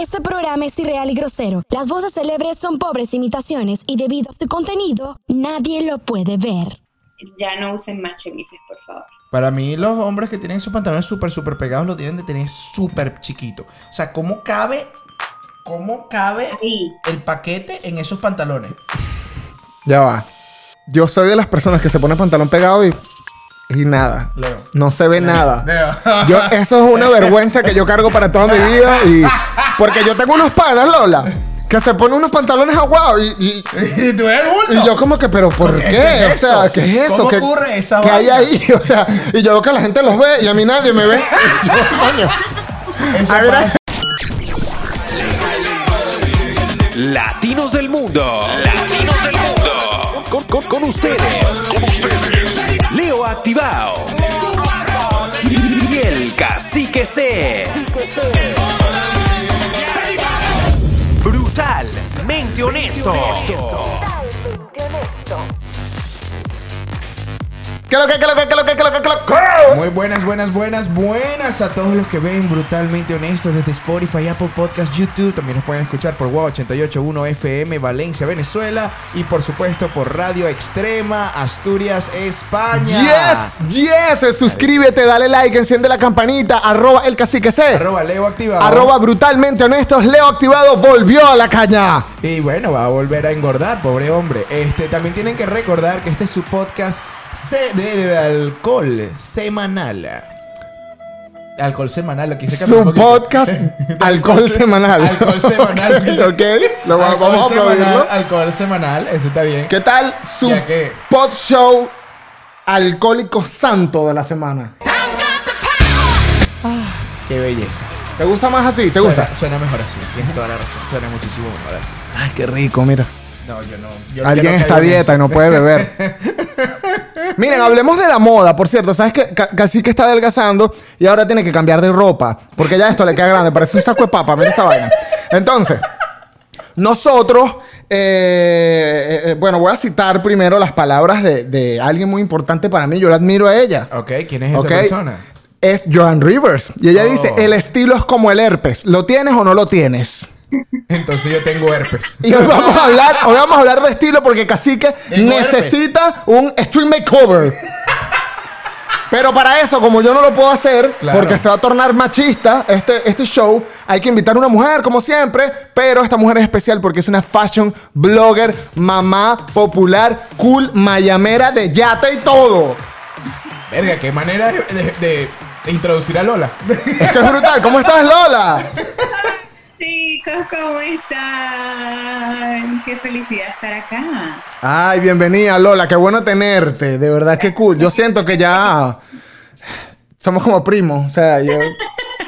Este programa es irreal y grosero. Las voces célebres son pobres imitaciones y debido a su contenido, nadie lo puede ver. Ya no usen más chemises, por favor. Para mí, los hombres que tienen esos pantalones súper, súper pegados lo tienen de tener súper chiquito. O sea, ¿cómo cabe, cómo cabe Ahí. el paquete en esos pantalones? Ya va. Yo soy de las personas que se pone pantalón pegado y, y nada. Leo. No se ve nada. Leo. Yo, eso es una vergüenza que yo cargo para toda mi vida. Y, porque yo tengo unos panas, Lola, que se ponen unos pantalones aguados y, y- y tú eres bulto. y yo como que, pero ¿por ¿Qué qué? es o sea? ¿qué es eso? ¿Cómo ¿Qué, ocurre esa ¿qué hay ahí? O sea, y yo veo que la gente los ve y a mí nadie me ve. Y yo, coño. A ver. Latinos del Mundo. Latinos del Mundo. Con, con- con ustedes. Leo Activado. Y el Cacique C. Brutalmente honesto. ¿Qué lo que, qué lo que, qué lo que, qué lo que, qué lo que? Muy buenas, buenas, buenas, buenas a todos los que ven brutalmente honestos desde Spotify, Apple Podcast, YouTube. También nos pueden escuchar por WOW 881 FM, Valencia, Venezuela. Y por supuesto por Radio Extrema, Asturias, España. Yes, yes. Suscríbete, dale like, enciende la campanita. Arroba el cacique C. Arroba Leo activado. Arroba brutalmente honestos. Leo activado volvió a la caña. Y bueno, va a volver a engordar, pobre hombre. Este, también tienen que recordar que este es su podcast se- de alcohol semanal. Alcohol semanal, cambiar un Su podcast Alcohol Semanal. Alcohol semanal. ok, lo Alcohol vamos a semanal, aplaudirlo. Alcohol semanal, eso está bien. ¿Qué tal su que- pod show alcohólico santo de la semana? Qué belleza. ¿Te gusta más así? ¿Te gusta? Suena, suena mejor así. Tienes toda la razón. Suena muchísimo mejor así. Ay, qué rico, mira. No, yo no. yo- Alguien no está a dieta y no puede beber. Miren, hablemos de la moda, por cierto. ¿Sabes que Casi que está adelgazando y ahora tiene que cambiar de ropa? Porque ya esto le queda grande, parece un saco de papa. Mira esta vaina. Entonces, nosotros, eh, eh, bueno, voy a citar primero las palabras de, de alguien muy importante para mí. Yo la admiro a ella. Ok, ¿quién es esa persona? Es Joan Rivers. Y ella Oh. dice, el estilo es como el herpes. ¿Lo tienes o no lo tienes? Entonces yo tengo herpes. Y hoy vamos a hablar, hoy vamos a hablar de estilo porque Cacique necesita un stream makeover. Pero para eso, como yo no lo puedo hacer, Claro. porque se va a tornar machista este, este show, hay que invitar a una mujer, como siempre. Pero esta mujer es especial porque es una fashion blogger, mamá, popular, cool, mayamera de yate y todo. Verga, qué manera de, de- de- de introducir a Lola. Es que es brutal. ¿Cómo estás, Lola? Chicos, ¿cómo están? Qué felicidad estar acá. Ay, bienvenida, Lola. Qué bueno tenerte. De verdad, qué cool. Yo siento que ya somos como primos. O sea, yo...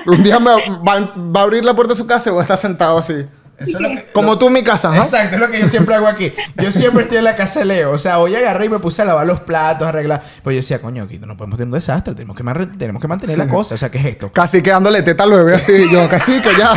Un día me va, a abrir la puerta de su casa y voy a estar sentado así. Eso es lo que- Como lo- tú en mi casa, ¿no? Exacto, es lo que yo siempre hago aquí. Yo siempre estoy en la casa de Leo. O sea, hoy agarré y me puse a lavar los platos, a arreglar. Pues yo decía, coño, aquí no podemos tener un desastre. Tenemos que, mar- tenemos que mantener la cosa. O sea, ¿qué es esto? Casi que dándole teta al bebé así. Yo, casi que ya.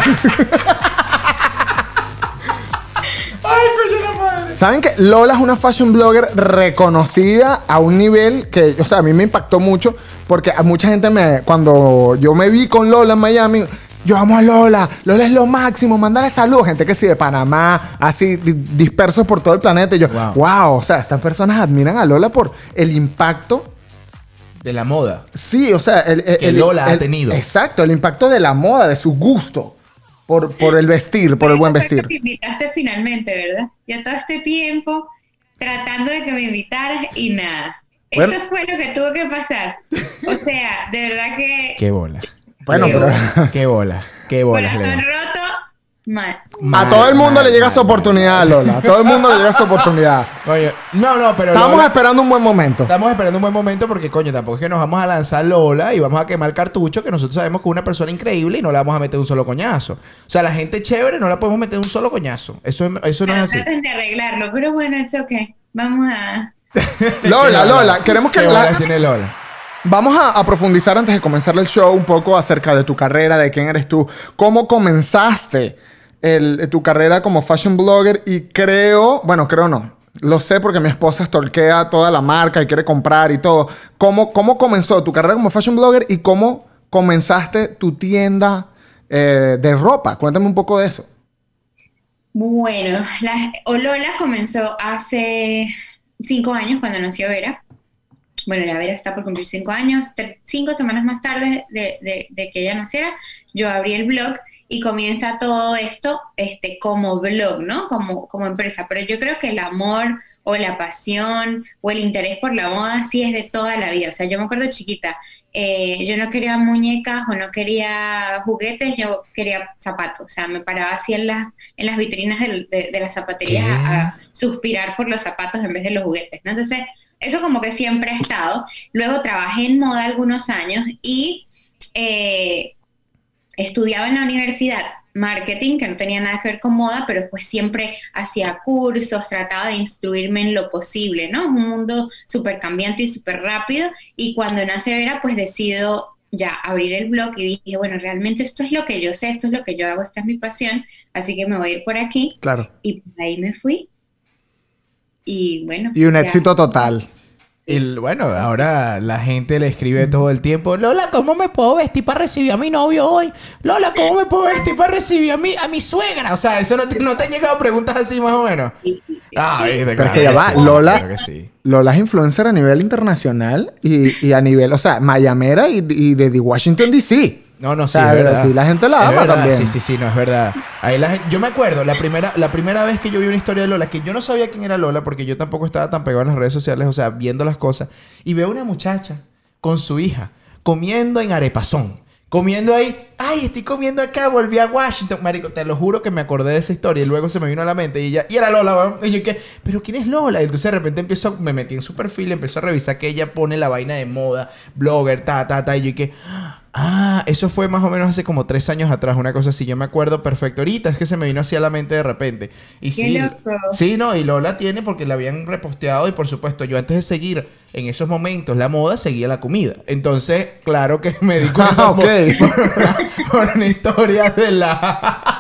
¿Saben que Lola es una fashion blogger reconocida a un nivel que, o sea, a mí me impactó mucho porque a mucha gente me, cuando yo me vi con Lola en Miami, yo amo a Lola, Lola es lo máximo, mándale saludos, gente que sí de Panamá, así di- dispersos por todo el planeta. Y yo, Wow. wow. o sea, estas personas admiran a Lola por el impacto De la moda. Sí, o sea, el, el- Que el- Lola ha tenido. Exacto, el impacto de la moda, de su gusto por, por el vestir, por el buen vestir. que te invitaste finalmente, ¿verdad? Ya todo este tiempo tratando de que me invitaras y nada. Bueno. Eso fue lo que tuvo que pasar. O sea, de verdad que Qué bola. Bueno, pero Qué bola. Qué bola. corazón roto, mal. a todo el mundo le llega su oportunidad, Lola. A todo el mundo le llega su oportunidad. Oye, no, no, pero. Estamos Lola- esperando un buen momento. Estamos esperando un buen momento porque, coño, tampoco es que nos vamos a lanzar Lola y vamos a quemar cartucho, que nosotros sabemos que es una persona increíble y no la vamos a meter un solo coñazo. O sea, la gente chévere no la podemos meter un solo coñazo. Eso, es- eso no es así. traten de arreglarlo, pero bueno, es ok. Vamos a... Lola, Lola, queremos que ¿Qué la- tiene Lola? Vamos a, profundizar antes de comenzar el show un poco acerca de tu carrera, de quién eres tú, cómo comenzaste tu carrera como fashion blogger y creo, bueno, creo no, lo sé porque mi esposa stalkea toda la marca y quiere comprar y todo. ¿Cómo, cómo comenzó tu carrera como fashion blogger y cómo comenzaste tu tienda eh, de ropa. Cuéntame un poco de eso. Bueno, la, Olola comenzó hace cinco años cuando nació Vera. Bueno, la Vera está por cumplir cinco años. Cinco semanas más tarde de, de- de que ella naciera, yo abrí el blog y comienza todo esto este, como blog, ¿no? Como, como empresa. Pero yo creo que el amor o la pasión o el interés por la moda sí es de toda la vida. O sea, yo me acuerdo chiquita, eh, yo no quería muñecas o no quería juguetes, yo quería zapatos. O sea, me paraba así en las, en las vitrinas de, de las zapaterías a suspirar por los zapatos en vez de los juguetes. ¿no? Entonces, eso como que siempre ha estado. Luego trabajé en moda algunos años y eh, estudiaba en la universidad marketing, que no tenía nada que ver con moda, pero pues siempre hacía cursos, trataba de instruirme en lo posible, ¿no? Es un mundo súper cambiante y súper rápido. Y cuando nace Vera, pues decido ya abrir el blog y dije, bueno, realmente esto es lo que yo sé, esto es lo que yo hago, esta es mi pasión, así que me voy a ir por aquí. Claro. Y por ahí me fui. Y bueno. Y un ya. éxito total. Y bueno, ahora la gente le escribe todo el tiempo, Lola, ¿cómo me puedo vestir para recibir a mi novio hoy? Lola, ¿cómo me puedo vestir para recibir a mi, a mi suegra? O sea, eso no te, no te han llegado preguntas así más o menos. Ah, viste, Pero es que ya va, sí, Lola- claro que sí. Lola es influencer a nivel internacional y, y a nivel, o sea, Mayamera y, y de, de Washington DC. No, no, O sí, sea, es verdad. aquí la gente la ama verdad, también. Sí, sí, sí, no, es verdad. Ahí la gen- yo me acuerdo, la primera, la primera vez que yo vi una historia de Lola, que yo no sabía quién era Lola, porque yo tampoco estaba tan pegado en las redes sociales, o sea, viendo las cosas, y veo una muchacha con su hija comiendo en arepazón. Comiendo ahí, ay, estoy comiendo acá, volví a Washington. Marico, te lo juro que me acordé de esa historia y luego se me vino a la mente y ella, y era Lola, weón. Y yo, ¿qué? ¿Pero quién es Lola? Y entonces de repente empiezo, me metí en su perfil, empiezo a revisar que ella pone la vaina de moda, blogger, ta, ta, ta. Y yo, que, ah, eso fue más o menos hace como tres años atrás, una cosa así. Yo me acuerdo perfecto. Ahorita es que se me vino así a la mente de repente. Y Qué sí, loco. sí, no, y Lola tiene porque la habían reposteado y por supuesto, yo antes de seguir en esos momentos la moda, seguía la comida. Entonces, claro que me di cuenta Ah, ok. por, por una, por una historia de la...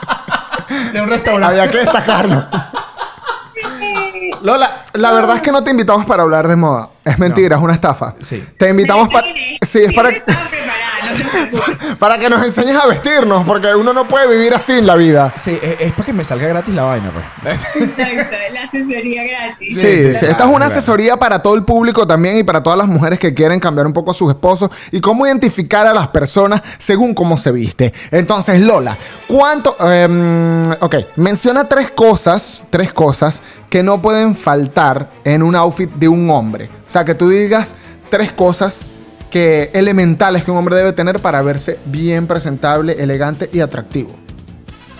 de un restaurante. Había que destacarlo. Lola, la verdad es que no te invitamos para hablar de moda. Es mentira, es una estafa. Sí. Te invitamos Me para... Sí, es para, para que nos enseñes a vestirnos, porque uno no puede vivir así en la vida. Sí, es, es para que me salga gratis la vaina, pues. Exacto, la asesoría gratis. Sí, Sí, sí, sí, claro, esta es una claro. asesoría para todo el público también y para todas las mujeres que quieren cambiar un poco a sus esposos y cómo identificar a las personas según cómo se viste. Entonces, Lola, ¿cuánto? em, ok, menciona tres cosas, tres cosas que no pueden faltar en un outfit de un hombre. O sea, que tú digas tres cosas que elementales que un hombre debe tener para verse bien presentable, elegante y atractivo.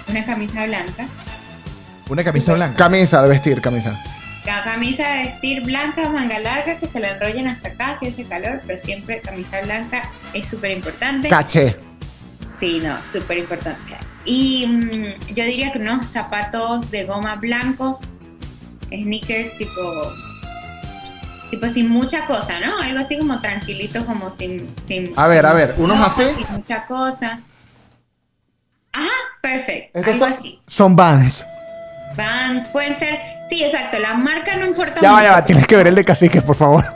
Una camisa blanca. Una camisa blanca. Camisa de vestir, camisa. La camisa de vestir blanca, manga larga, que se la enrollen hasta acá si hace calor, pero siempre camisa blanca es súper importante. Caché. Sí, no, súper importante. Y mm, yo diría que unos zapatos de goma blancos, sneakers tipo, tipo sin mucha cosa, ¿no? Algo así como tranquilito, como sin... sin A ver, a ver, unos así. Sin mucha cosa. Ajá, perfecto. Estos Algo son, así. son Vans. Vans, pueden ser... Sí, exacto, la marca no importa Ya va, mucho. ya va, tienes que ver el de cacique, por favor.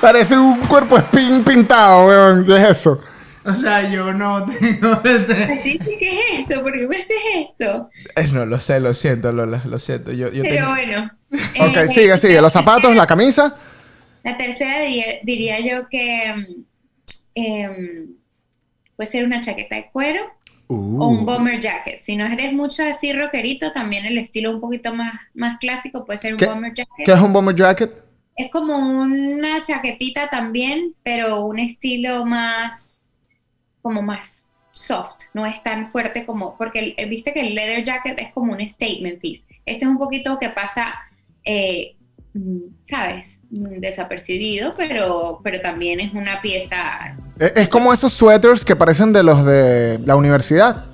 Parece un cuerpo spin pintado, weón. ¿Qué es eso? O sea, yo no tengo... este- ¿qué es esto? ¿Por qué me haces esto? Eh, No, lo sé, lo siento, Lola, lo siento. Yo, yo Pero tengo- bueno. Ok, Eh, sigue, sigue. Los zapatos, la camisa. La tercera diría, diría yo que mm, em, puede ser una chaqueta de cuero o un bomber jacket. Si no eres mucho así rockerito, también el estilo un poquito más, más clásico puede ser un ¿Qué- bomber jacket. ¿Qué es un bomber jacket? Es como una chaquetita también, pero un estilo más, como más soft, no es tan fuerte como, porque el- viste que el leather jacket es como un statement piece. Este es un poquito que pasa, eh, mm, ¿sabes? Mm, Desapercibido, pero, pero también es una pieza. Es, es como esos suéteres que parecen de los de la universidad.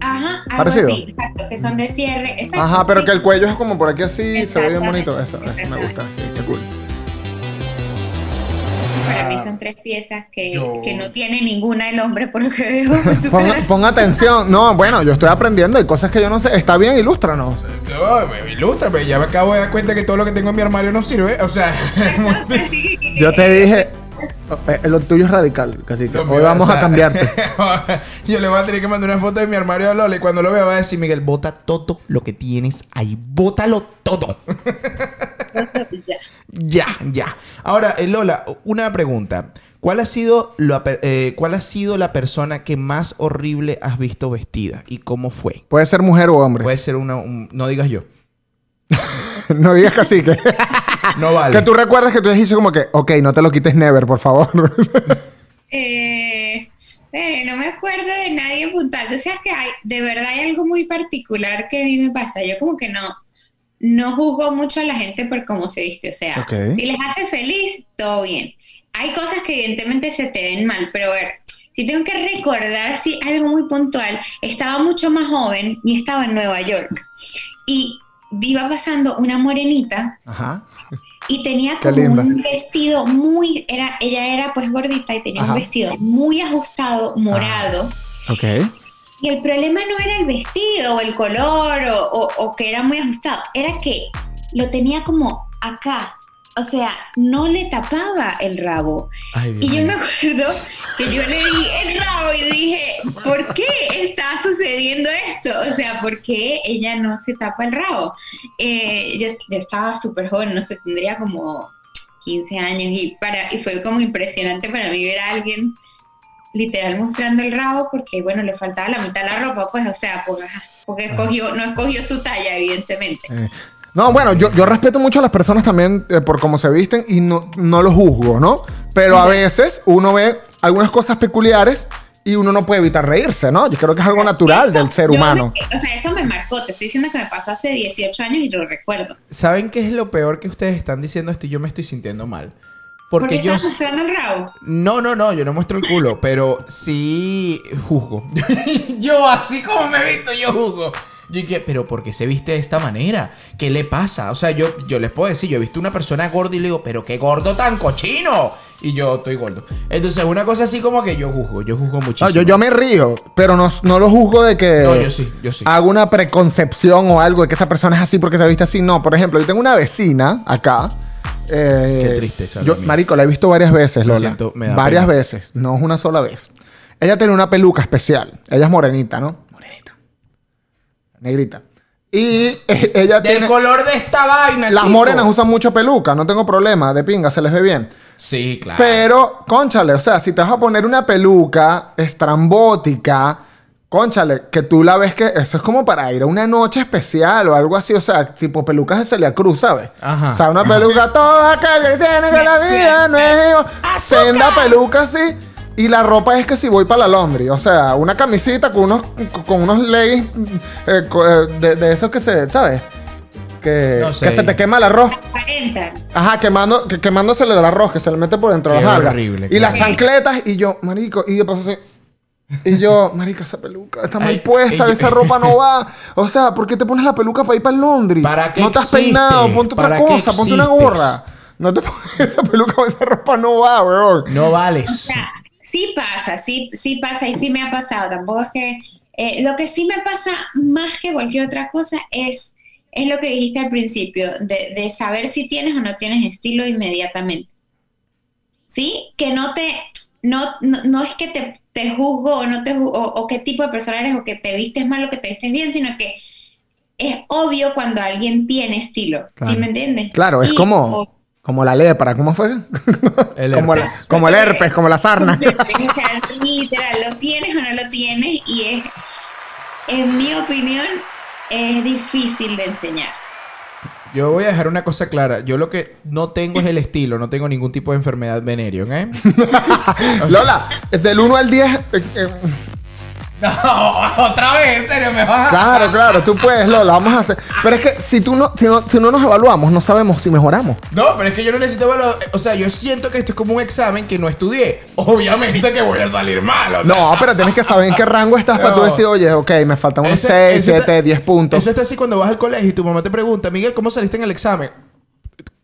Ajá, algo Parecido. así, exacto, que son de cierre. exacto, Ajá, pero sí. que el cuello es como por aquí así, se ve bien bonito. Eso, eso me gusta, sí, qué cool. Para mí son tres piezas que, Yo- que no tiene ninguna el hombre, por lo que veo. Súper Pon, gracioso. pon atención. No, bueno, yo estoy aprendiendo. Hay cosas que yo no sé. Está bien, ilústranos. No, me- ilústrame, ya me acabo de dar cuenta que todo lo que tengo en mi armario no sirve. O sea, Yo te dije. eh, lo tuyo es radical, casi que hoy vamos o a cambiarte. Yo le voy a tener que mandar una foto de mi armario a Lola y cuando lo vea va a decir, Miguel, bota todo lo que tienes ahí. Bótalo todo. Ya. ya, ya. Ahora, eh, Lola, una pregunta. ¿Cuál ha, sido la, per- eh, ¿Cuál ha sido la persona que más horrible has visto vestida? ¿Y cómo fue? Puede ser mujer o hombre. Puede ser una... un- no digas yo. no digas que así, que. No vale. que tú recuerdas que tú dijiste como que, ok, no te lo quites never, por favor. Eh, eh, no me acuerdo de nadie puntual. O sea, es que hay, de verdad hay algo muy particular que a mí me pasa. Yo como que no, no juzgo mucho a la gente por cómo se viste. O sea, Ok. si les hace feliz, todo bien. Hay cosas que evidentemente se te ven mal, pero a ver, si tengo que recordar si algo muy puntual, estaba mucho más joven y estaba en Nueva York. Y iba pasando una morenita Ajá. y tenía como un vestido muy, era, ella era pues gordita y tenía Ajá. un vestido muy ajustado, morado. Ok. Y el problema no era el vestido o el color o, o- o que era muy ajustado, era que lo tenía como acá. O sea, no le tapaba el rabo. Ay, Y yo me acuerdo que yo le vi el rabo y dije, ¿por qué está sucediendo esto? O sea, ¿por qué ella no se tapa el rabo? Eh, yo, yo estaba súper joven, no sé, tendría como 15 años y, para, y fue como impresionante para mí ver a alguien literal mostrando el rabo porque, bueno, le faltaba la mitad de la ropa, pues, o sea, porque, ajá, porque escogió, no escogió su talla, evidentemente. Eh, No, bueno, yo, yo respeto mucho a las personas también eh, por cómo se visten y no, no lo juzgo, ¿no? Pero a veces uno ve algunas cosas peculiares y uno no puede evitar reírse, ¿no? Yo creo que es algo natural del ser humano. me- o sea, eso me marcó, te estoy diciendo que me pasó hace 18 años y lo recuerdo. ¿Saben qué es lo peor que ustedes están diciendo esto y yo me estoy sintiendo mal? Porque Porque yo... estás mostrando el rabo. No, no, no, yo no muestro el culo, pero sí juzgo. yo, así como me he visto, yo juzgo. Yo dije, pero ¿por qué se viste de esta manera? ¿Qué le pasa? O sea, yo, yo les puedo decir, yo he visto una persona gorda y le digo, pero qué gordo tan cochino. Y yo estoy gordo. Entonces, una cosa así como que yo juzgo, yo juzgo muchísimo. No, yo, yo me río, pero no, no lo juzgo de que No, yo sí, yo sí. hago una preconcepción o algo de que esa persona es así porque se viste así. No, por ejemplo, yo tengo una vecina acá. Eh, Qué tristeza, Yo, mía. marico, la he visto varias veces, Lo Lola. siento, me da varias pena. veces, no es una sola vez. Ella tiene una peluca especial. Ella es morenita, ¿no? Morenita. Negrita. Y eh, ella Del tiene... color de esta vaina, Las chico. morenas usan mucho peluca, no tengo problema, de pinga, se les ve bien. Sí, claro. Pero, conchale, o sea, si te vas a poner una peluca estrambótica, conchale, que tú la ves que eso es como para ir a una noche especial o algo así, o sea, tipo pelucas de Celia Cruz, ¿sabes? Ajá, O sea, una peluca, todo aquel que tiene que la vida no es igual. Senda peluca así. Y la ropa es que si voy para la Londres, o sea, una camisita con unos, con unos leggings eh, eh, de, de esos que se, ¿sabes? Que, No sé. que se te quema el arroz. 40. Ajá, quemando, que, quemándosele el arroz, que se le mete por dentro de las horrible, Y las chancletas, y yo, marico, y de paso así. Y yo, marica, esa peluca está mal Ay, puesta, ay, esa ropa no va. O sea, ¿por qué te pones la peluca para ir para Londres? ¿Para qué No te has existe? peinado, ponte otra ¿Para qué cosa, ponte una existes? gorra. No te pones esa peluca, esa ropa no va, weón. No vales. O sea, sí pasa, sí, sí pasa y sí me ha pasado. Tampoco es que. eh, lo que sí me pasa más que cualquier otra cosa es, es lo que dijiste al principio, de, de saber si tienes o no tienes estilo inmediatamente. ¿Sí? Que no te. No, no, no es que te, te juzgo o no te ju- o, o qué tipo de persona eres o que te vistes mal o que te vistes bien, sino que es obvio cuando alguien tiene estilo. Claro. ¿Sí me entiendes? Claro, es Y- como, o- como la lepra, ¿cómo fue? El como, la- como el herpes, como la sarna. Literal, lo tienes o no lo tienes y es, en mi opinión, es difícil de enseñar. Yo voy a dejar una cosa clara. Yo lo que no tengo es el estilo. No tengo ningún tipo de enfermedad venérea, ¿ok? Lola, del 1 al 10. eh, eh, No, otra vez, en serio, me vas claro, claro, tú puedes, Lola, vamos a hacer. Pero es que si tú no, si no, si no nos evaluamos, no sabemos si mejoramos. No, pero es que yo no necesito verlo. O sea, yo siento que esto es como un examen que no estudié. Obviamente que voy a salir mal. o sea. No, pero tienes que saber en qué rango estás para tú decir, oye, ok, me faltan unos Ese- 6, ese está- 7, 10 puntos. Eso está así cuando vas al colegio y tu mamá te pregunta, Miguel, ¿cómo saliste en el examen?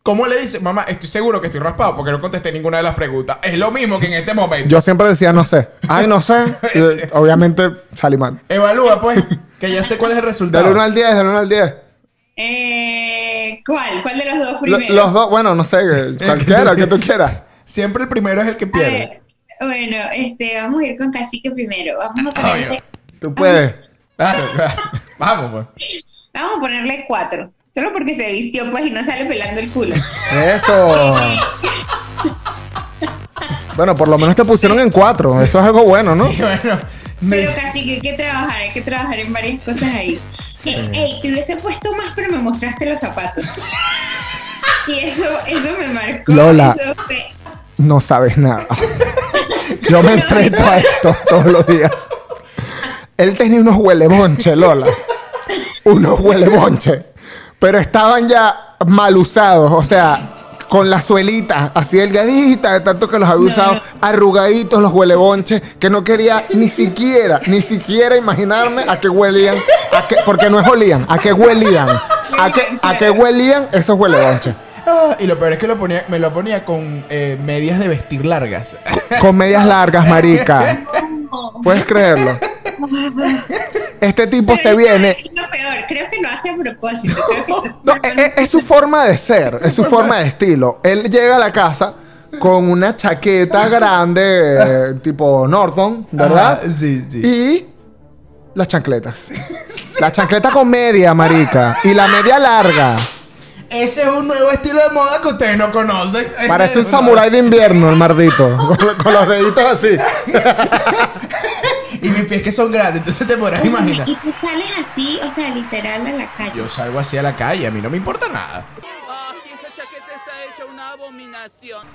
¿Cómo le dice? Mamá, estoy seguro que estoy raspado porque no contesté ninguna de las preguntas. Es lo mismo que en este momento. Yo siempre decía no sé. Ay, no sé. Y, obviamente salí mal. Evalúa, pues, que ya sé cuál es el resultado. Del 1 al 10, del 1 al 10. Eh, ¿Cuál? ¿Cuál de los dos Lo- primeros? los dos, bueno, no sé, cualquiera, que tú quieras. Siempre el primero es el que A pierde. ver, bueno, este, vamos a ir con cacique primero. Vamos a ponerle, Tú puedes. Claro, claro. Vamos, pues. vamos a ponerle cuatro. Solo porque se vistió, pues, y no sale pelando el culo. Eso. Bueno, por lo menos te pusieron en cuatro. Eso es algo bueno, ¿no? Y bueno, me- Pero casi que hay que trabajar, hay que trabajar en varias cosas ahí. Eh, ey, te hubiese puesto más, pero me mostraste los zapatos. Y eso, eso me marcó. Lola. Eso fue- No sabes nada. Yo me enfrento a esto todos los días. Él tenía unos huelebonche, Lola. Unos huelebonche. Pero estaban ya mal usados. O sea, con la suelita así delgadita, de tanto que los había usado, arrugaditos los huelebonches, que no quería ni siquiera, ni siquiera imaginarme a qué huelían. A qué, porque no es olían, a qué huelían. A qué, a qué huelían esos huelebonches. Ah, y lo peor es que lo ponía, me lo ponía con eh, medias de vestir largas. Con medias largas, marica. ¿Puedes creerlo? Este tipo se viene. es Lo peor, creo que lo hace a propósito. Creo que está No, es, es- es su forma de ser, es su forma de estilo. Él llega a la casa con una chaqueta grande, eh, tipo Norton, ¿verdad? Ajá, sí, sí. Y las chancletas. La chancleta con media, marica. Y la media larga. Ese es un nuevo estilo de moda que ustedes no conocen. Parece un samurái de invierno, el mardito. Con, con los deditos así. Y mis pies que son grandes, entonces te podrás imaginar. Y tú sales así, o sea, literal a la calle. Yo salgo así a la calle, a mí no me importa nada. Ay, esa chaqueta está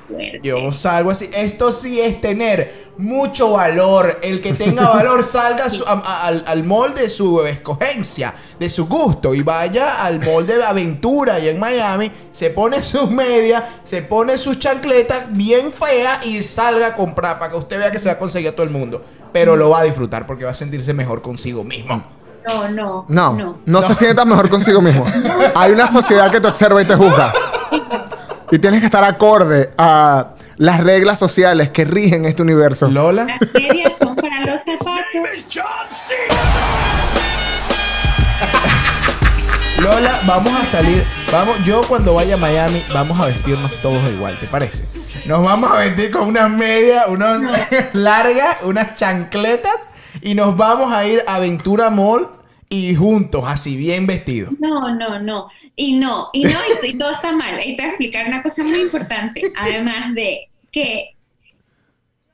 Fuerte. Yo salgo así. Esto sí es tener mucho valor. El que tenga valor salga a su- a- a- al, al mall de su escogencia, de su gusto, y vaya al mall de aventura allá en Miami, se pone sus medias, se pone sus chancletas bien feas y salga a comprar para que usted vea que se va a conseguir a todo el mundo. Pero lo va a disfrutar porque va a sentirse mejor consigo mismo. No, no. No, No. no, se sienta mejor consigo mismo. Hay una sociedad que te observa y te juzga. Y tienes que estar acorde a las reglas sociales que rigen este universo. Lola. Las medias son para los zapatos. Lola, vamos a salir. Vamos, yo cuando vaya a Miami, vamos a vestirnos todos igual, ¿te parece? Nos vamos a vestir con unas medias, unas largas, unas chancletas y nos vamos a ir a Aventura Mall y juntos, así bien vestidos. No, no, no. Y no, y no, y, y todo está mal. Y te voy a explicar una cosa muy importante. Además de que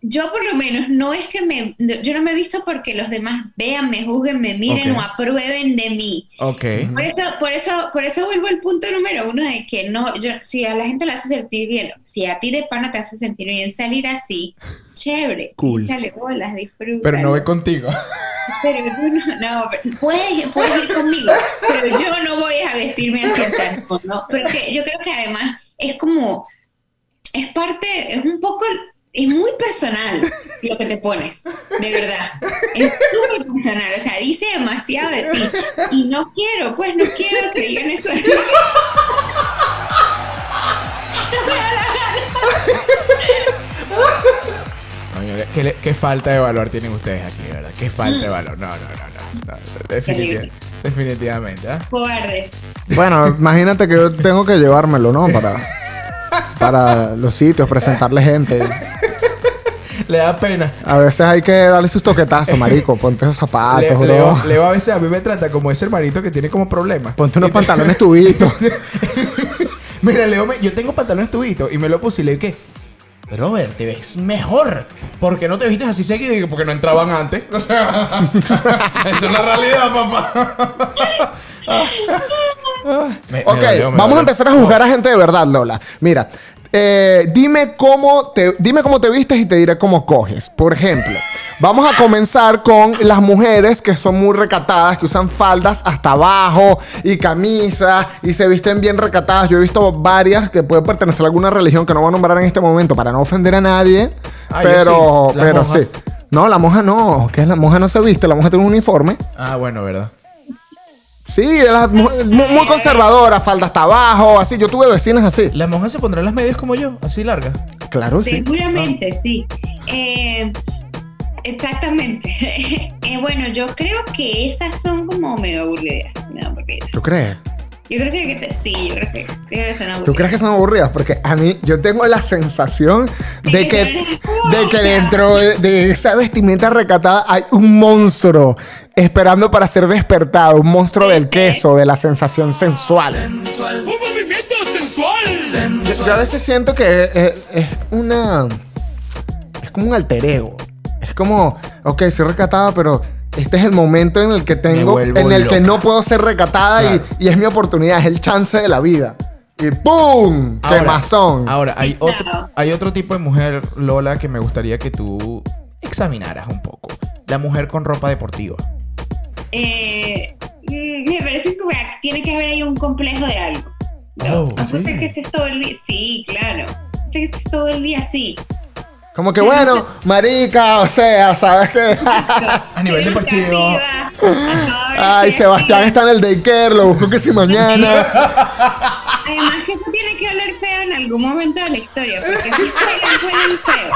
yo por lo menos no es que me, yo no me he visto porque los demás vean, me juzguen, me miren o aprueben de mí. Ok. Por eso, por eso, por eso vuelvo al punto número uno de que no, yo, si a la gente le hace sentir bien, si a ti de pana te hace sentir bien salir así, chévere, Cool. échale bolas, disfruta. Pero no voy contigo. Pero tú no, no, puedes, puedes ir conmigo, pero yo no voy a vestirme así, sea, no, no, porque yo creo que además es como, es parte, es un poco, es muy personal lo que te pones, de verdad, es súper personal, o sea, dice demasiado de ti, y no quiero, pues no quiero que digan eso de mí. No me da la gana. Coño, ¿qué, le- qué falta de valor tienen ustedes aquí, de ¿verdad? Qué falta de valor. No, no, no, no. definitivamente, ¿ah? Cobardes. Bueno, imagínate que yo tengo que llevármelo, ¿no? Para, para los sitios, presentarle gente. Le da pena. A veces hay que darle sus toquetazos, marico. Ponte esos zapatos, Le-. Leo, Leo a veces a mí me trata como ese hermanito que tiene como problemas. Ponte unos Y te- pantalones tubitos. Mira, Leo, me- yo tengo pantalones tubitos y me lo puse y le dije, ¿qué? Brother, te ves mejor. ¿Por qué no te vistes así seguido? Y digo, porque no entraban antes. O sea, esa es la realidad, papá. Me- me Ok, dolió, me vamos dolió. a empezar a juzgar a gente de verdad, Lola. Mira, eh, dime cómo te dime cómo te vistes y te diré cómo coges. Por ejemplo, vamos a comenzar con las mujeres que son muy recatadas, que usan faldas hasta abajo y camisas y se visten bien recatadas. Yo he visto varias que pueden pertenecer a alguna religión que no voy a nombrar en este momento para no ofender a nadie, Ah, pero sí, la pero sí. No, la monja no, que la monja no se viste, la monja tiene un uniforme. Ah, bueno, ¿verdad? Sí, de las mu- mu- muy, conservadora, falda hasta abajo, así. Yo tuve vecinas así. ¿Las monjas se pondrán las medias como yo? Así largas. Claro, sí. Seguramente, sí. Eh, exactamente. Eh, bueno, yo creo que esas son como medio aburridas. No, porque ¿Tú crees? Yo creo que, que te- sí, yo creo que, yo creo que son aburridas. ¿Tú crees que son aburridas? Porque a mí, yo tengo la sensación de que de que dentro de, de esa vestimenta recatada hay un monstruo esperando para ser despertado. Un monstruo del queso, de la sensación sensual. ¡Un movimiento sensual! Yo, yo a veces siento que es, es una. Es como un alter ego. Es como, ok, soy recatada, pero este es el momento en el que tengo. En el que no puedo ser recatada y- Claro. y, es mi oportunidad, es el chance de la vida. Y ¡pum! Ahora- ¡Quemazón! Ahora, hay otro, hay otro tipo de mujer, Lola, que me gustaría que tú examinaras un poco. La mujer con ropa deportiva. Eh, mm, me parece que tiene que haber ahí un complejo de algo. No, Oh, no puede sí. que estés todo el día. Sí, claro. Que estés todo el día así. Como que bueno, marica, o sea, ¿sabes qué? A nivel deportivo. Ay, Sebastián está en el daycare, lo busco que si mañana. Además que eso tiene que oler feo en algún momento de la historia, porque si huelen, huelen feo.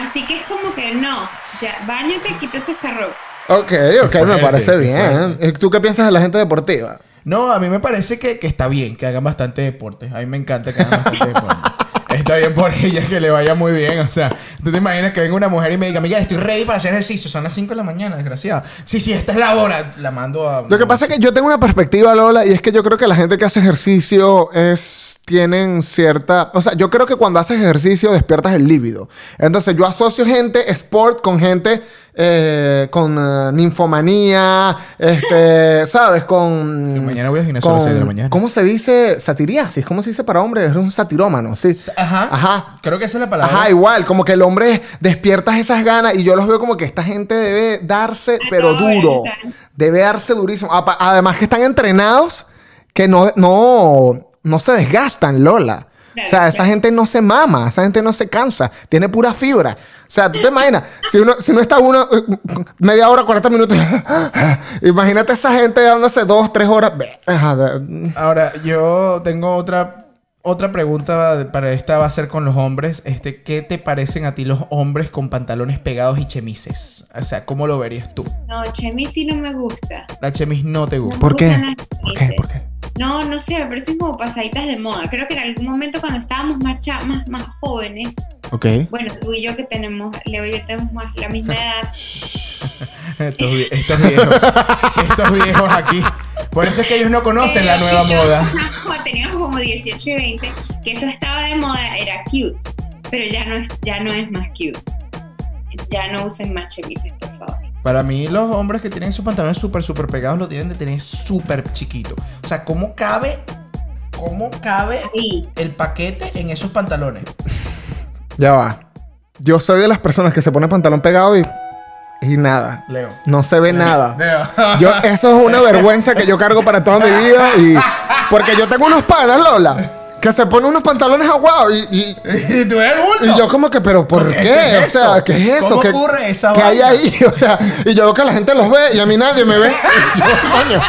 Así que es como que no, ya, bañate, quítate esa ropa. Ok, ok, me parece bien. fuerte. ¿Y ¿Tú qué piensas de la gente deportiva? No, a mí me parece que, que está bien, que hagan bastante deporte. A mí me encanta que hagan bastante deporte. Está bien por ella, que le vaya muy bien. O sea, tú te imaginas que venga una mujer y me diga, amiga, estoy ready para hacer ejercicio. Son las 5 de la mañana, desgraciada. Sí, sí, esta es la hora. La mando a... Lo que pasa es que yo tengo una perspectiva, Lola, y es que yo creo que la gente que hace ejercicio es tienen cierta, o sea, yo creo que cuando haces ejercicio despiertas el líbido. Entonces, yo asocio gente sport con gente eh, con eh, ninfomanía, este, ¿sabes? Con mañana voy al gimnasio a las con- seis de la mañana. ¿Cómo se dice? Satiriasis, ¿cómo se dice para hombres? Es un satirómano, sí. Ajá. Ajá. Creo que esa es la palabra. Ajá, igual, como que el hombre despiertas esas ganas y yo los veo como que esta gente debe darse, pero duro. exacto. Debe darse durísimo. Además que están entrenados que no, no, no se desgastan, Lola. Claro, o sea, esa gente no se mama, esa gente no se cansa, tiene pura fibra. O sea, tú te imaginas, si uno, si uno está uno, media hora, 40 minutos, imagínate esa gente dándose dos, tres horas. Ahora, yo tengo otra otra pregunta para esta va a ser con los hombres. Este, ¿qué te parecen a ti los hombres con pantalones pegados y chemises? O sea, ¿cómo lo verías tú? No, chemis sí no me gusta. La chemis no te gusta. ¿Por qué? ¿Por qué? ¿Por qué? No, no sé, me parecen como pasaditas de moda. Creo que en algún momento cuando estábamos más, cha- más, más jóvenes, Ok. bueno, tú y yo que tenemos, Leo y yo tenemos más la misma edad, Estos, vie- estos viejos. estos viejos aquí. Por eso es que ellos no conocen la nueva Y yo, moda. teníamos como 18 y 20, que eso estaba de moda, era cute, pero ya no es, ya no es más cute. Ya no usen más chemises, por favor. Para mí, los hombres que tienen sus pantalones súper, súper pegados lo tienen de tener súper chiquito. O sea, ¿cómo cabe, cómo cabe el paquete en esos pantalones? Ya va. Yo soy de las personas que se pone pantalón pegado y, y nada. Leo. No se ve nada. Leo. Yo, eso es una vergüenza que yo cargo para toda mi vida. Y, porque yo tengo unos panas, Lola, que se ponen unos pantalones aguados y, y, y tú eres bulto. y yo como que, pero ¿por ¿Qué- qué? qué es o sea? ¿qué es eso? ¿Cómo ¿Qué, ocurre esa ¿qué hay vaina? ahí? O sea, y yo veo que la gente los ve y a mí nadie me ve. Y yo, coño.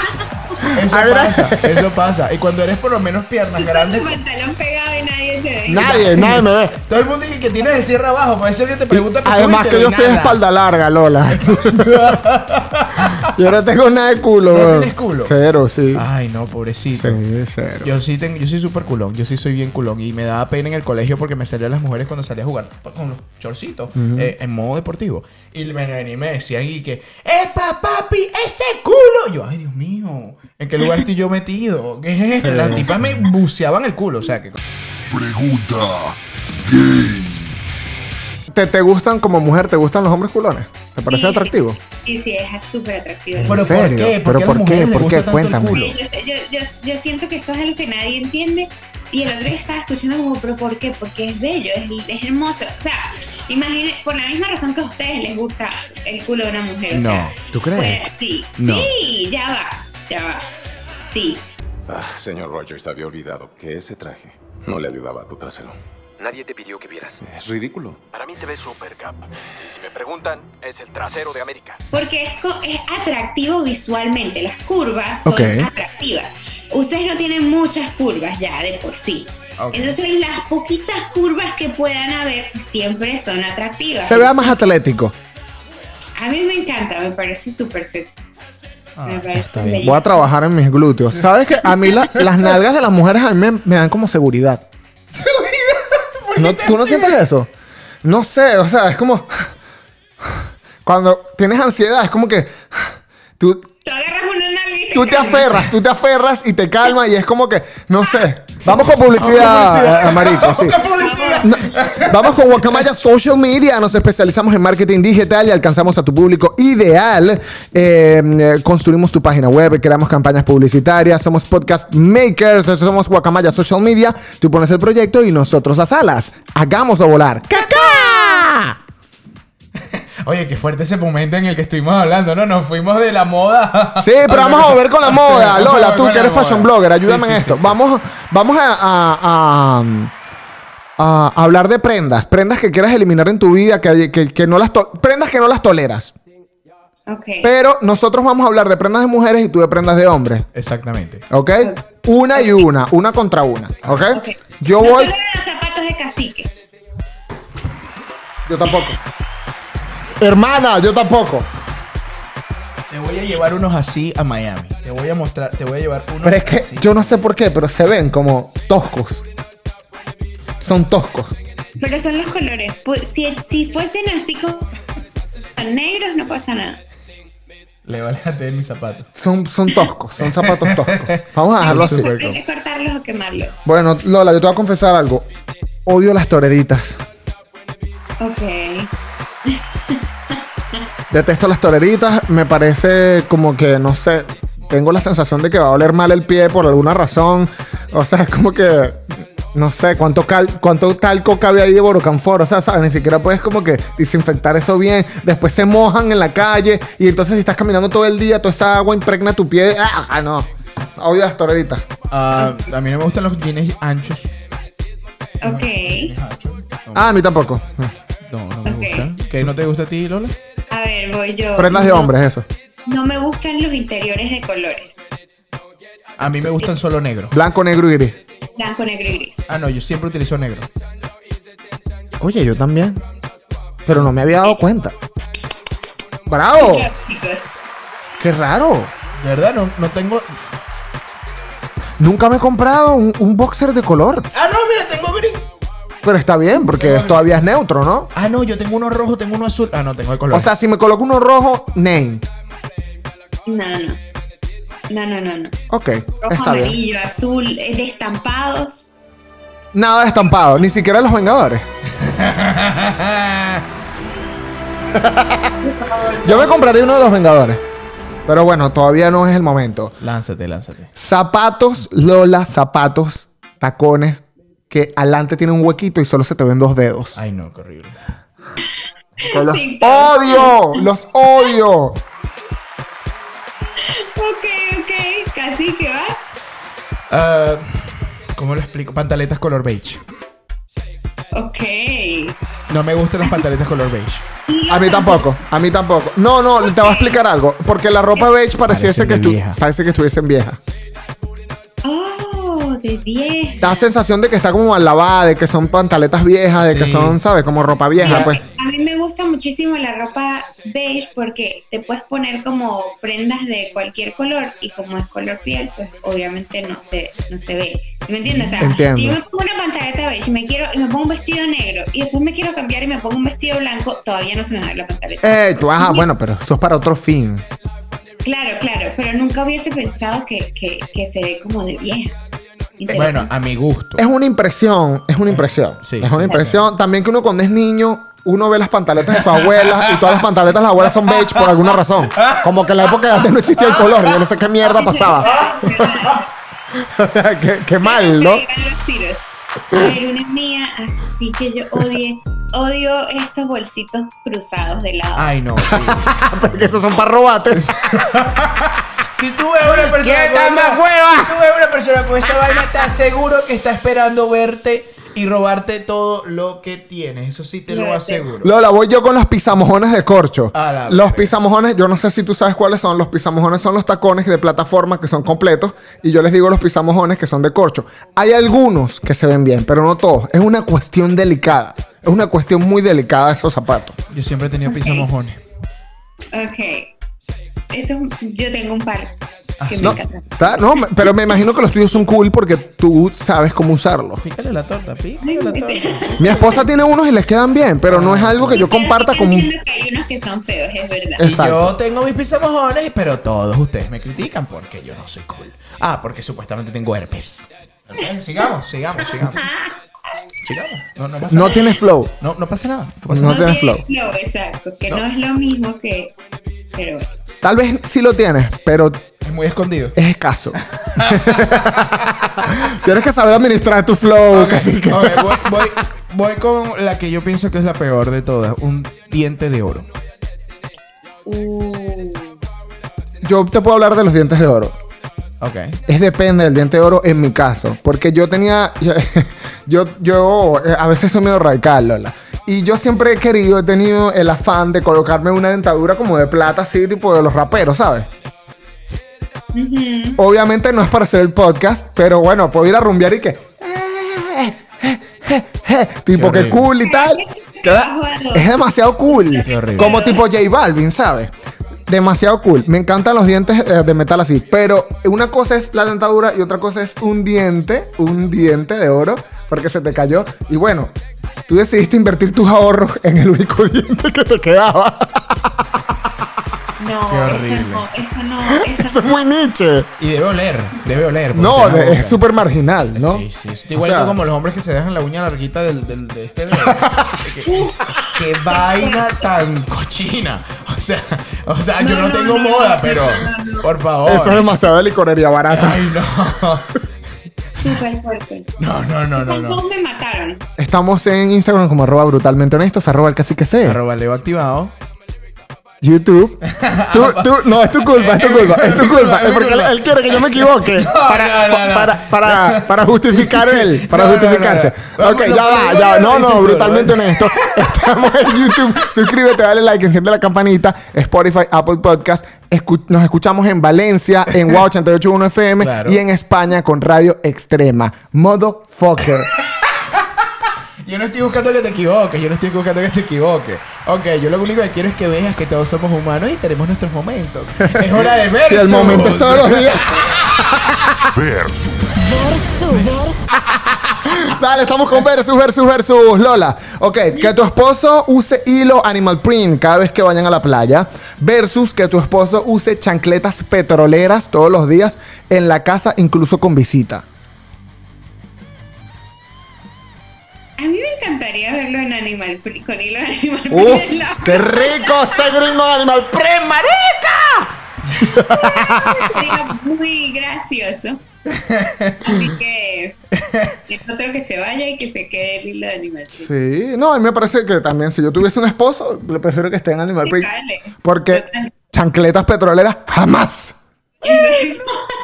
Eso A ver. pasa, eso pasa. Y cuando eres por lo menos piernas grandes, tu pantalón pegado y nadie te ve. Nadie, nadie me ve. todo el mundo dice que tienes el cierre abajo. Por eso alguien te pregunta Además que yo soy espalda larga, Lola. Yo no tengo nada de culo, ¿No weón. tienes culo? Cero, sí. Ay, no, pobrecito. Sí, cero. Yo sí tengo, yo soy súper culón, yo sí soy bien culón y me daba pena en el colegio porque me salían las mujeres cuando salía a jugar con los chorcitos eh, en modo deportivo y me venían y me decían y que ¡Epa papi, ese culo! Y yo, ay Dios mío, ¿en qué lugar estoy yo metido? ¿Qué es esto? Las tipas me buceaban el culo, o sea que Pregunta gay. ¿Te, ¿Te gustan como mujer? ¿Te gustan los hombres culones? ¿Te parece Sí. atractivo? Sí, sí, es súper atractivo. ¿Pero por qué? ¿Pero a las por qué? ¿Por qué? Cuéntame. Yo, yo, yo, yo siento que esto es algo que nadie entiende. Y el otro día estaba escuchando como, ¿pero por qué? Porque es bello, es, es hermoso. O sea, imagine, por la misma razón que a ustedes les gusta el culo de una mujer. o No, sea, ¿tú crees? fuera- sí, No. sí, ya va, ya va. Sí. Ah, señor Rogers había olvidado que ese traje no le ayudaba a tu trasero. Nadie te pidió que vieras. Es ridículo. Para mí te ves super cap. Y si me preguntan, es el trasero de América. Porque es, es atractivo visualmente. Las curvas son atractivas. Ustedes no tienen muchas curvas ya de por sí. Ok. Entonces las poquitas curvas que puedan haber siempre son atractivas. Se vea más atlético. A mí me encanta, me parece súper sexy. me parece Ah, Está bien. Voy a trabajar en mis glúteos. ¿Sabes que A mí la- las nalgas de las mujeres a mí me, me dan como seguridad. ¿No, ¿Tú no sientes eso? No sé, o sea, es como... Cuando tienes ansiedad, es como que... Tú, Tú agarras una nalga y te tú te calmas. aferras, tú te aferras y te calmas y es como que... No sé. Vamos con publicidad, eh, Marico, sí. No, vamos con Guacamaya Social Media. Nos especializamos en marketing digital y alcanzamos a tu público ideal. Eh, eh, construimos tu página web, creamos campañas publicitarias, somos podcast makers, somos Guacamaya Social Media. Tú pones el proyecto y nosotros las alas. Hagámoslo volar. ¡Caca! Oye, qué fuerte ese momento en el que estuvimos hablando, ¿no? Nos fuimos de la moda. Sí, pero vamos a volver con la moda. Lola, tú que eres fashion blogger, ayúdame Sí, sí, en esto. sí, sí. Vamos, vamos a, a- a- a hablar de prendas. Prendas que quieras eliminar en tu vida, que, que- que no las to- prendas que no las toleras. Ok. Pero nosotros vamos a hablar de prendas de mujeres y tú de prendas de hombres. Exactamente. ¿Ok? Una y una, una contra una. ¿Ok? Yo no voy. los zapatos de cacique. Yo tampoco. Hermana, yo tampoco. Te voy a llevar unos así a Miami. Te voy a mostrar, te voy a llevar unos Pero es que así. yo no sé por qué, pero se ven como toscos. Son toscos. Pero son los colores. Pu- Si, si fuesen así como negros, no pasa nada. Le vale a tener mis zapatos. Son, son toscos, son zapatos toscos. Vamos a dejarlo así. Que cortarlos o quemarlos. Bueno, Lola, yo te voy a confesar algo. Odio las toreritas. Ok. Detesto las toreritas. Me parece como que, no sé, tengo la sensación de que va a oler mal el pie por alguna razón. O sea, es como que, no sé, cuánto, cal- cuánto talco cabe ahí de borocanfor. O sea, ¿sabes? Ni siquiera puedes como que desinfectar eso bien. Después se mojan en la calle. Y entonces si estás caminando todo el día, toda esa agua impregna tu pie. ¡Ah, no! Odio las toreritas. Ah, a mí no me gustan los jeans anchos. Ok. Jeans anchos. No, Ah, a mí tampoco. no, no me Ok. gustan. ¿Qué no te gusta a ti, Lola? A ver, voy yo. Prendas de No- hombres, eso. No me gustan los interiores de colores. A mí me gustan solo negros. Blanco, negro y gris. Blanco, negro y gris. Ah, no, yo siempre utilizo negro. Oye, yo también. Pero no me había dado cuenta. ¡Bravo! ¡Qué raro! De verdad, no, no tengo. Nunca me he comprado un, un boxer de color. Ah, no, mira, tengo gris. Pero está bien, porque todavía es neutro, ¿no? Ah, no, yo tengo uno rojo, tengo uno azul. Ah, no, tengo de color. O sea, si me coloco uno rojo, name. No, no. No, no, no, no. Ok, Rojo, está bien. amarillo, azul, eh, de estampados. Nada de estampado, ni siquiera los Vengadores. Yo me compraría uno de los Vengadores. Pero bueno, todavía no es el momento. lánzate, lánzate. Zapatos, Lola, zapatos, tacones, que adelante tienen un huequito y solo se te ven dos dedos. Ay, no, qué horrible. Que los Sí. odio, los odio. Ok, ok. Casi que va. Ah, ¿Cómo lo explico? Pantaletas color beige. Ok. No me gustan las pantaletas color beige. A mí tampoco, a mí tampoco. No, no, te voy a explicar algo. Porque la ropa beige pareciese que, estu- vieja. parece que estuviesen viejas. De 10. Da sensación de que está como mal lavada, de que son pantaletas viejas, de que son, ¿sabes? Como ropa vieja, pues. A mí me gusta muchísimo la ropa beige porque te puedes poner como prendas de cualquier color y como es color piel, pues obviamente no se, no se ve. ¿Sí me entiendes? O sea, Entiendo. si yo me pongo una pantaleta beige y me, quiero, y me pongo un vestido negro y después me quiero cambiar y me pongo un vestido blanco, todavía no se me va a ver la pantaleta. Eh, tú, ajá, bueno, pero eso es para otro fin. Claro, claro, pero nunca hubiese pensado que, que, que se ve como de vieja. Interesante. Bueno, a mi gusto. Es una impresión, es una impresión. Sí, es una sí, impresión. También que uno cuando es niño, uno ve las pantaletas de su abuela y todas las pantaletas de las abuelas son beige por alguna razón. Como que en la época de antes no existía el color. Yo no sé qué mierda pasaba. o sea, qué, qué mal, ¿no? Ver, una es mía, así que yo odie, odio estos bolsitos cruzados de lado. Ay, no. sí. Porque esos son para robates. Si tú ves una. Si tú ves una persona con esa vaina, te aseguro que está esperando verte y robarte todo lo que tienes. Eso sí te lo aseguro. Lola, voy yo con los pisamojones de corcho. A la los verga. pisamojones, yo no sé si tú sabes cuáles son. Los pisamojones son los tacones de plataforma que son completos. Y yo les digo los pisamojones que son de corcho. Hay algunos que se ven bien, pero no todos. Es una cuestión delicada. Es una cuestión muy delicada esos zapatos. Yo siempre he tenido pisamojones. Ok. Eso, yo tengo un par que me No, encantan. ¿tá? no, me- pero me imagino que los tuyos son cool porque tú sabes cómo usarlos. Pícale la torta, pícale la torta. Mi esposa tiene unos y les quedan bien, pero no es algo que yo comparta con entiendo que hay unos que son feos, es verdad. Y Exacto. yo tengo mis pisamojones, pero todos ustedes me critican porque yo no soy cool. Ah, porque supuestamente tengo herpes. Ok, Sigamos, sigamos, sigamos. Sigamos. No, no pasa No nada. tiene flow. No, no pasa nada. No pasa No nada. tiene flow. exacto. Que no. No. es lo mismo que. Pero bueno. Tal vez sí lo tienes, pero Es muy escondido. es escaso. Tienes que saber administrar tu flow. casi que- Ok, voy, voy- voy con la que yo pienso que es la peor de todas. Un diente de oro. Uh, Yo te puedo hablar de los dientes de oro. Ok. Es depende del diente de oro en mi caso. Porque yo tenía. Yo, yo, eh, a veces soy medio radical, Lola. Y yo siempre he querido, he tenido el afán de colocarme una dentadura como de plata, así, tipo de los raperos, ¿sabes? Obviamente no es para hacer el podcast, pero bueno, puedo ir a rumbear y que. tipo que cool y tal. Queda- es demasiado cool. Como tipo J Balvin, ¿sabes? Demasiado cool. Me encantan los dientes eh, de metal así. Pero una cosa es la dentadura y otra cosa es un diente, un diente de oro, porque se te cayó. Y bueno, tú decidiste invertir tus ahorros en el único diente que te quedaba. No, Qué eso horrible. no, eso no, eso Eso es no. muy niche. Y debe oler. Debe oler. No, de- es súper marginal, ¿no? Sí, sí. Es O igualito sea, como los hombres que se dejan la uña larguita del, del- de este dedo. qué, qué vaina tan cochina. O sea, o sea yo no, No, no, tengo no, moda, no, pero no, no. por favor. Eso es demasiado de licorería barata. Ay, no. Súper fuerte. No, no, no, no, no. Me mataron. Estamos en Instagram como arroba brutalmente honestos, arroba el cacique C. Arroba Leo activado. YouTube. Tú, tú, no, es tu culpa, es tu culpa, es tu culpa. Es porque él, él quiere que yo me equivoque. para, no, no, no. Para, para, para justificar él, para justificarse. Ok, ya va, ya va. No, no, brutalmente honesto. Estamos en YouTube. Suscríbete, dale like, enciende la campanita. Spotify, Apple Podcast. Escu- nos escuchamos en Valencia, en WOW 881 FM Claro. y en España con Radio Extrema. Modo fucker. Yo no estoy buscando que te equivoques, yo no estoy buscando que te equivoques. Ok, yo lo único que quiero es que veas que todos somos humanos y tenemos nuestros momentos. Es hora de ver. Si el momento es todos los días. Versus. Versus. Dale, estamos con versus, versus, versus. Lola. Ok, que tu esposo use hilo animal print cada vez que vayan a la playa. Versus que tu esposo use chancletas petroleras todos los días en la casa, incluso con visita. A mí me encantaría verlo en Animal Print, con hilo de Animal. ¡Uf! la- ¡Qué rico ese gringo de animal print, marica! Sería muy gracioso. Así que es otro que se vaya y que se quede el hilo de Animal Print. Sí, no, a mí me parece que también si yo tuviese un esposo, le prefiero que esté en animal. Dale. Porque Total. chancletas petroleras, jamás.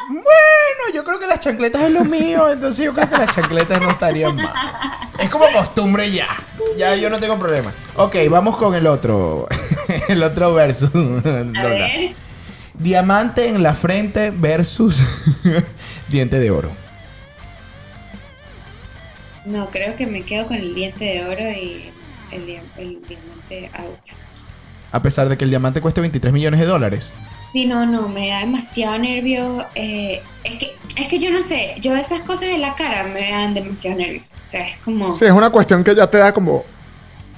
Bueno, yo creo que las chancletas es lo mío, entonces yo creo que las chancletas no estarían mal. Como costumbre ya. Ya yo no tengo problema. Ok, vamos con el otro. el otro versus. A ver, Diamante en la frente versus diente de oro. no, creo que me quedo con el diente de oro y el, dia- el diamante out. A pesar de que el diamante cueste 23 millones de dólares. Sí, no, no, me da demasiado nervio. eh, es, que, es que yo no sé, yo esas cosas de la cara me dan demasiado nervio. Sea, es como... Sí, es una cuestión que ya te da como.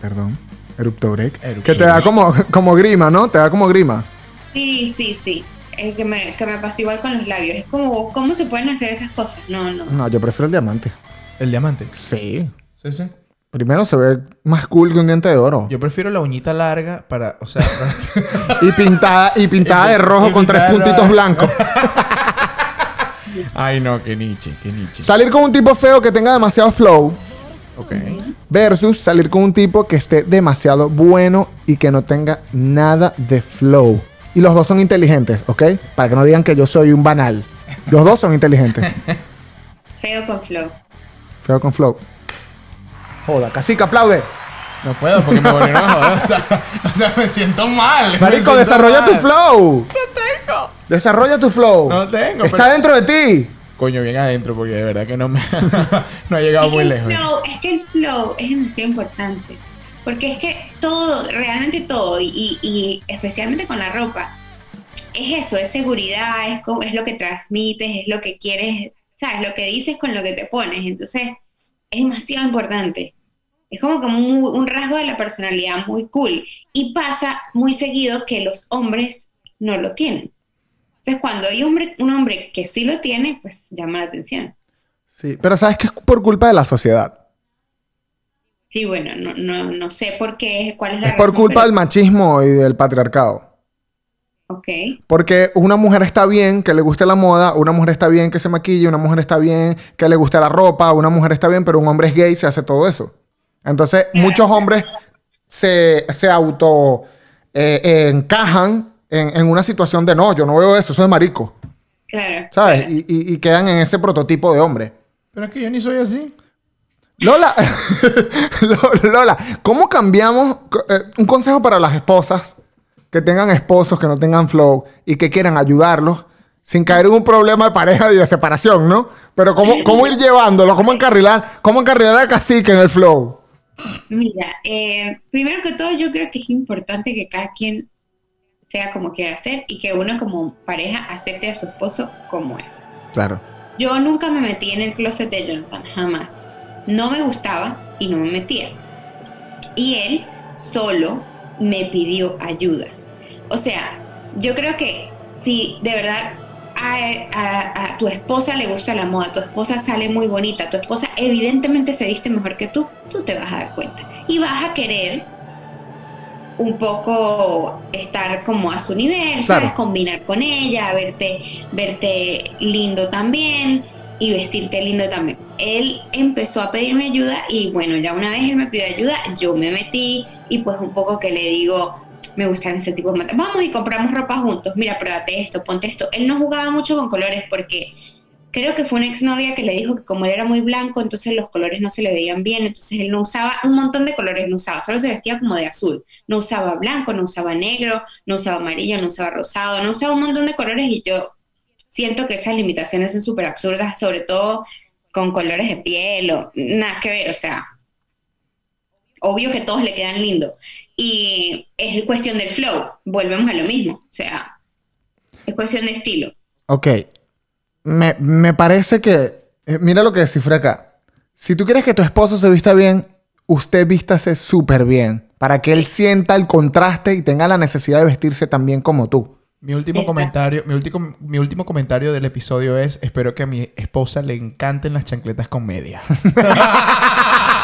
Perdón. Erupto break. Erupto Que te da como, como grima, ¿no? Te da como grima. Sí, sí, sí. Es que me, que me pasa igual con los labios. Es como, ¿cómo se pueden hacer esas cosas? No, no. No, yo prefiero el diamante. El diamante. Sí. Sí, sí. Primero se ve más cool que un diente de oro. Yo prefiero la uñita larga para, o sea, para- Y pintada, y pintada de rojo Y con tres puntitos blancos. Ay, no, qué niche, qué niche. Salir con un tipo feo que tenga demasiado flow. Ok. Versus salir con un tipo que esté demasiado bueno y que no tenga nada de flow. Y los dos son inteligentes, ¿ok? Para que no digan que yo soy un banal. Los dos son inteligentes. Feo con flow. Feo con flow. Joda, cacique, aplaude. No puedo porque me volvieron a joder. O sea, o sea, me siento mal. me Marico, siento desarrolla tu flow. No tengo. Desarrolla tu flow. No tengo, Está pero- dentro de ti. Coño, bien adentro porque de verdad que no me no ha llegado Es muy lejos. flow- es que el flow es demasiado importante. Porque es que todo, realmente todo, y, y- especialmente con la ropa, es eso, es seguridad, es, es lo que transmites, es lo que quieres, ¿sabes? Lo que dices con lo que te pones. Entonces, es demasiado importante. Es como, un rasgo de la personalidad muy cool. Y pasa muy seguido que los hombres no lo tienen. Entonces, cuando hay hombre, un hombre que sí lo tiene, pues llama la atención. Sí, pero sabes que es por culpa de la sociedad. Sí, bueno, no, no, no sé por qué, cuál es la Es por razón, culpa pero- del machismo y del patriarcado. Ok, Porque una mujer está bien que le guste la moda, una mujer está bien que se maquille, una mujer está bien que le guste la ropa, una mujer está bien, pero un hombre es gay y se hace todo eso. Entonces, muchos hombres se, se auto eh, eh, encajan en, en una situación de no, yo no veo eso, eso es marico, claro. ¿sabes? Y, y- y quedan en ese prototipo de hombre. Pero es que yo ni soy así. Lola, Lo- Lola, ¿cómo cambiamos? eh, un consejo para las esposas que tengan esposos, que no tengan flow y que quieran ayudarlos sin caer en un problema de pareja y de separación, ¿no? Pero ¿cómo, cómo ir llevándolo? ¿Cómo encarrilar? ¿Cómo encarrilar al cacique en el flow? Mira, eh, primero que todo yo creo que es importante que cada quien sea como quiera ser y que uno como pareja acepte a su esposo como es. Claro. Yo nunca me metí en el closet de Jonathan, jamás. No me gustaba y no me metía. Y él solo me pidió ayuda. O sea, yo creo que si de verdad a, a- a tu esposa le gusta la moda, tu esposa sale muy bonita, tu esposa evidentemente se viste mejor que tú, tú te vas a dar cuenta. Y vas a querer un poco estar como a su nivel, Claro. ¿sabes? Combinar con ella, verte, verte lindo también y vestirte lindo también. Él empezó a pedirme ayuda y bueno, ya una vez él me pidió ayuda, yo me metí y pues un poco que le digo, me gustan ese tipo de Vamos y compramos ropa juntos, mira, pruébate esto, ponte esto. Él no jugaba mucho con colores porque creo que fue una exnovia que le dijo que como él era muy blanco, entonces los colores no se le veían bien, entonces él no usaba un montón de colores, no usaba, solo se vestía como de azul, no usaba blanco, no usaba negro, no usaba amarillo, no usaba rosado, no usaba un montón de colores y yo siento que esas limitaciones son súper absurdas, sobre todo con colores de piel o nada que ver, o sea, obvio que todos le quedan lindos y es cuestión del flow, volvemos a lo mismo, o sea, es cuestión de estilo. Ok. Me, me parece que. eh, mira lo que descifré acá. Si tú quieres que tu esposo se vista bien, usted vístase súper bien. Para que él sienta el contraste y tenga la necesidad de vestirse tan bien como tú. Mi último comentario, mi último, mi último comentario del episodio es: espero que a mi esposa le encanten las chancletas con media.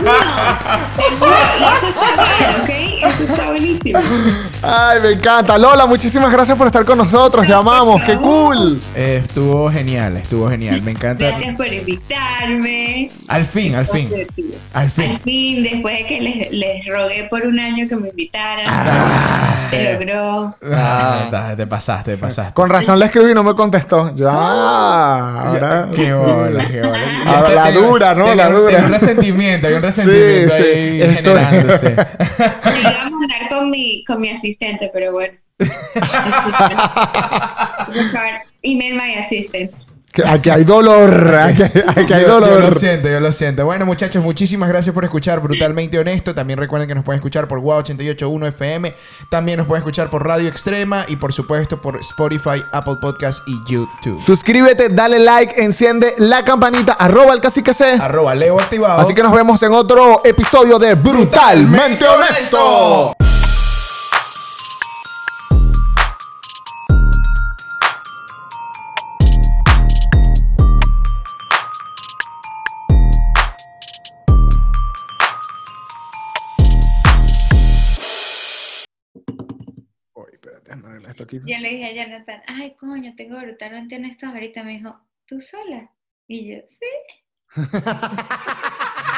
Seguro, y esto está bien, ¿ok? Esto está buenísimo. Ay, me encanta. Lola, muchísimas gracias por estar con nosotros. Te amamos. ¡Qué cool! Eh, estuvo genial, estuvo genial. Me encanta. Gracias por invitarme. Al fin, al fin. Al Al fin. fin, después de que les, les rogué por un año que me invitaran, se logró. Ah, te pasaste, te pasaste. Con razón le escribí y no me contestó. Ah, ahora. Qué bola, qué bola. Ahora la dura, ¿no? tenía La dura. tenía un resentimiento, hay un resentimiento Sí, sí. ahí es- generándose. Le iba a mandar con mi, con mi asistente, pero bueno. Por favor, email my assistant. Aquí hay dolor. Aquí, aquí hay Yo- Yo, dolor. lo siento, yo lo siento. Bueno, muchachos, muchísimas gracias por escuchar Brutalmente Honesto. También recuerden que nos pueden escuchar por WOW 881 FM. También nos pueden escuchar por Radio Extrema y, por supuesto, por Spotify, Apple Podcast y YouTube. Suscríbete, dale like, enciende la campanita, arroba el cacique C. Arroba Leo activado. Así que nos vemos en otro episodio de Brutalmente Honesto. Yo le dije a Jonathan, ay, coño, tengo brutalmente honestos ahorita. Me dijo, ¿tú sola? Y yo, sí.